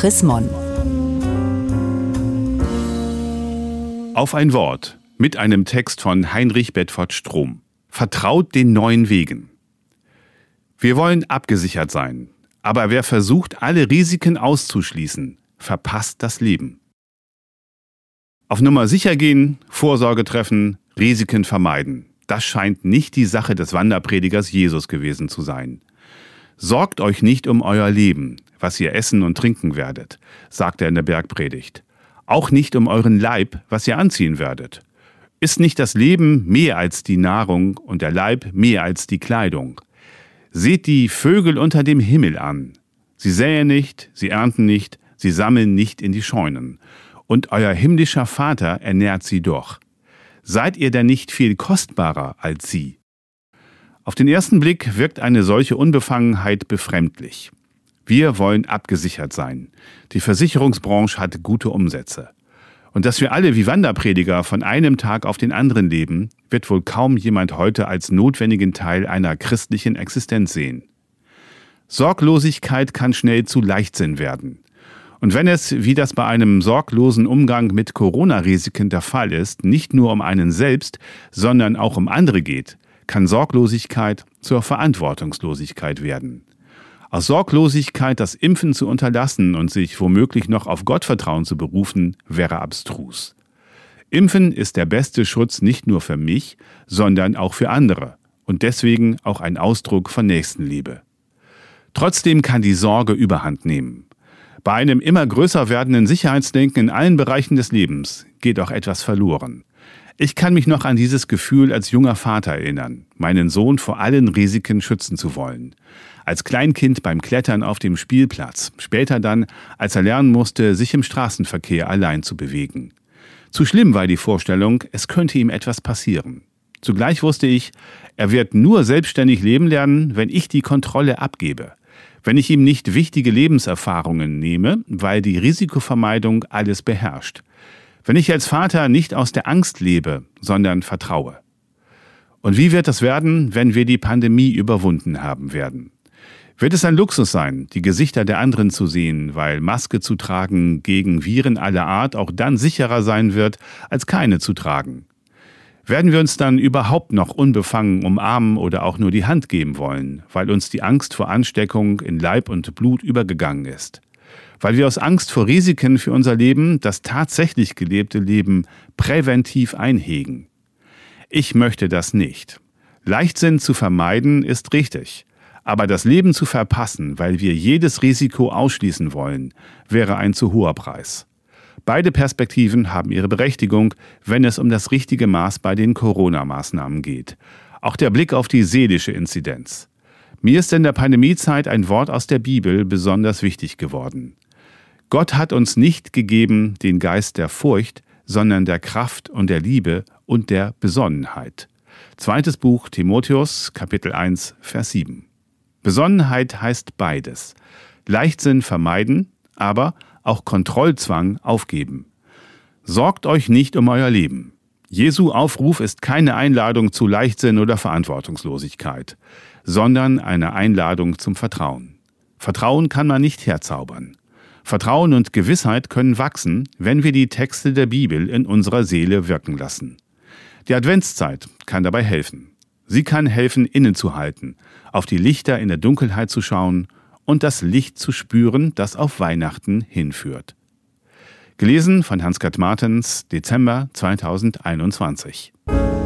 Chris Mon. Auf ein Wort mit einem Text von Heinrich Bedford Strom. Vertraut den neuen Wegen. Wir wollen abgesichert sein, aber wer versucht, alle Risiken auszuschließen, verpasst das Leben. Auf Nummer sicher gehen, Vorsorge treffen, Risiken vermeiden. Das scheint nicht die Sache des Wanderpredigers Jesus gewesen zu sein. Sorgt euch nicht um euer Leben, was ihr essen und trinken werdet, sagt er in der Bergpredigt. Auch nicht um euren Leib, was ihr anziehen werdet. Ist nicht das Leben mehr als die Nahrung und der Leib mehr als die Kleidung? Seht die Vögel unter dem Himmel an. Sie säen nicht, sie ernten nicht, sie sammeln nicht in die Scheunen. Und euer himmlischer Vater ernährt sie doch. Seid ihr denn nicht viel kostbarer als sie? Auf den ersten Blick wirkt eine solche Unbefangenheit befremdlich. Wir wollen abgesichert sein. Die Versicherungsbranche hat gute Umsätze. Und dass wir alle wie Wanderprediger von einem Tag auf den anderen leben, wird wohl kaum jemand heute als notwendigen Teil einer christlichen Existenz sehen. Sorglosigkeit kann schnell zu Leichtsinn werden. Und wenn es, wie das bei einem sorglosen Umgang mit Corona-Risiken der Fall ist, nicht nur um einen selbst, sondern auch um andere geht, kann Sorglosigkeit zur Verantwortungslosigkeit werden. Aus Sorglosigkeit das Impfen zu unterlassen und sich womöglich noch auf Gottvertrauen zu berufen, wäre abstrus. Impfen ist der beste Schutz nicht nur für mich, sondern auch für andere und deswegen auch ein Ausdruck von Nächstenliebe. Trotzdem kann die Sorge überhand nehmen. Bei einem immer größer werdenden Sicherheitsdenken in allen Bereichen des Lebens geht auch etwas verloren. Ich kann mich noch an dieses Gefühl als junger Vater erinnern, meinen Sohn vor allen Risiken schützen zu wollen. Als Kleinkind beim Klettern auf dem Spielplatz, später dann, als er lernen musste, sich im Straßenverkehr allein zu bewegen. Zu schlimm war die Vorstellung, es könnte ihm etwas passieren. Zugleich wusste ich, er wird nur selbstständig leben lernen, wenn ich die Kontrolle abgebe. Wenn ich ihm nicht wichtige Lebenserfahrungen nehme, weil die Risikovermeidung alles beherrscht. Wenn ich als Vater nicht aus der Angst lebe, sondern vertraue. Und wie wird es werden, wenn wir die Pandemie überwunden haben werden? Wird es ein Luxus sein, die Gesichter der anderen zu sehen, weil Maske zu tragen gegen Viren aller Art auch dann sicherer sein wird, als keine zu tragen? Werden wir uns dann überhaupt noch unbefangen umarmen oder auch nur die Hand geben wollen, weil uns die Angst vor Ansteckung in Leib und Blut übergegangen ist? Weil wir aus Angst vor Risiken für unser Leben das tatsächlich gelebte Leben präventiv einhegen. Ich möchte das nicht. Leichtsinn zu vermeiden ist richtig, aber das Leben zu verpassen, weil wir jedes Risiko ausschließen wollen, wäre ein zu hoher Preis. Beide Perspektiven haben ihre Berechtigung, wenn es um das richtige Maß bei den Corona-Maßnahmen geht. Auch der Blick auf die seelische Inzidenz. Mir ist in der Pandemiezeit ein Wort aus der Bibel besonders wichtig geworden. Gott hat uns nicht gegeben den Geist der Furcht, sondern der Kraft und der Liebe und der Besonnenheit. Zweites Buch Timotheus, Kapitel 1, Vers 7. Besonnenheit heißt beides. Leichtsinn vermeiden, aber auch Kontrollzwang aufgeben. Sorgt euch nicht um euer Leben. Jesu Aufruf ist keine Einladung zu Leichtsinn oder Verantwortungslosigkeit, sondern eine Einladung zum Vertrauen. Vertrauen kann man nicht herzaubern. Vertrauen und Gewissheit können wachsen, wenn wir die Texte der Bibel in unserer Seele wirken lassen. Die Adventszeit kann dabei helfen. Sie kann helfen, innezuhalten, auf die Lichter in der Dunkelheit zu schauen und das Licht zu spüren, das auf Weihnachten hinführt. Gelesen von Hans-Gerd Martens, Dezember 2021.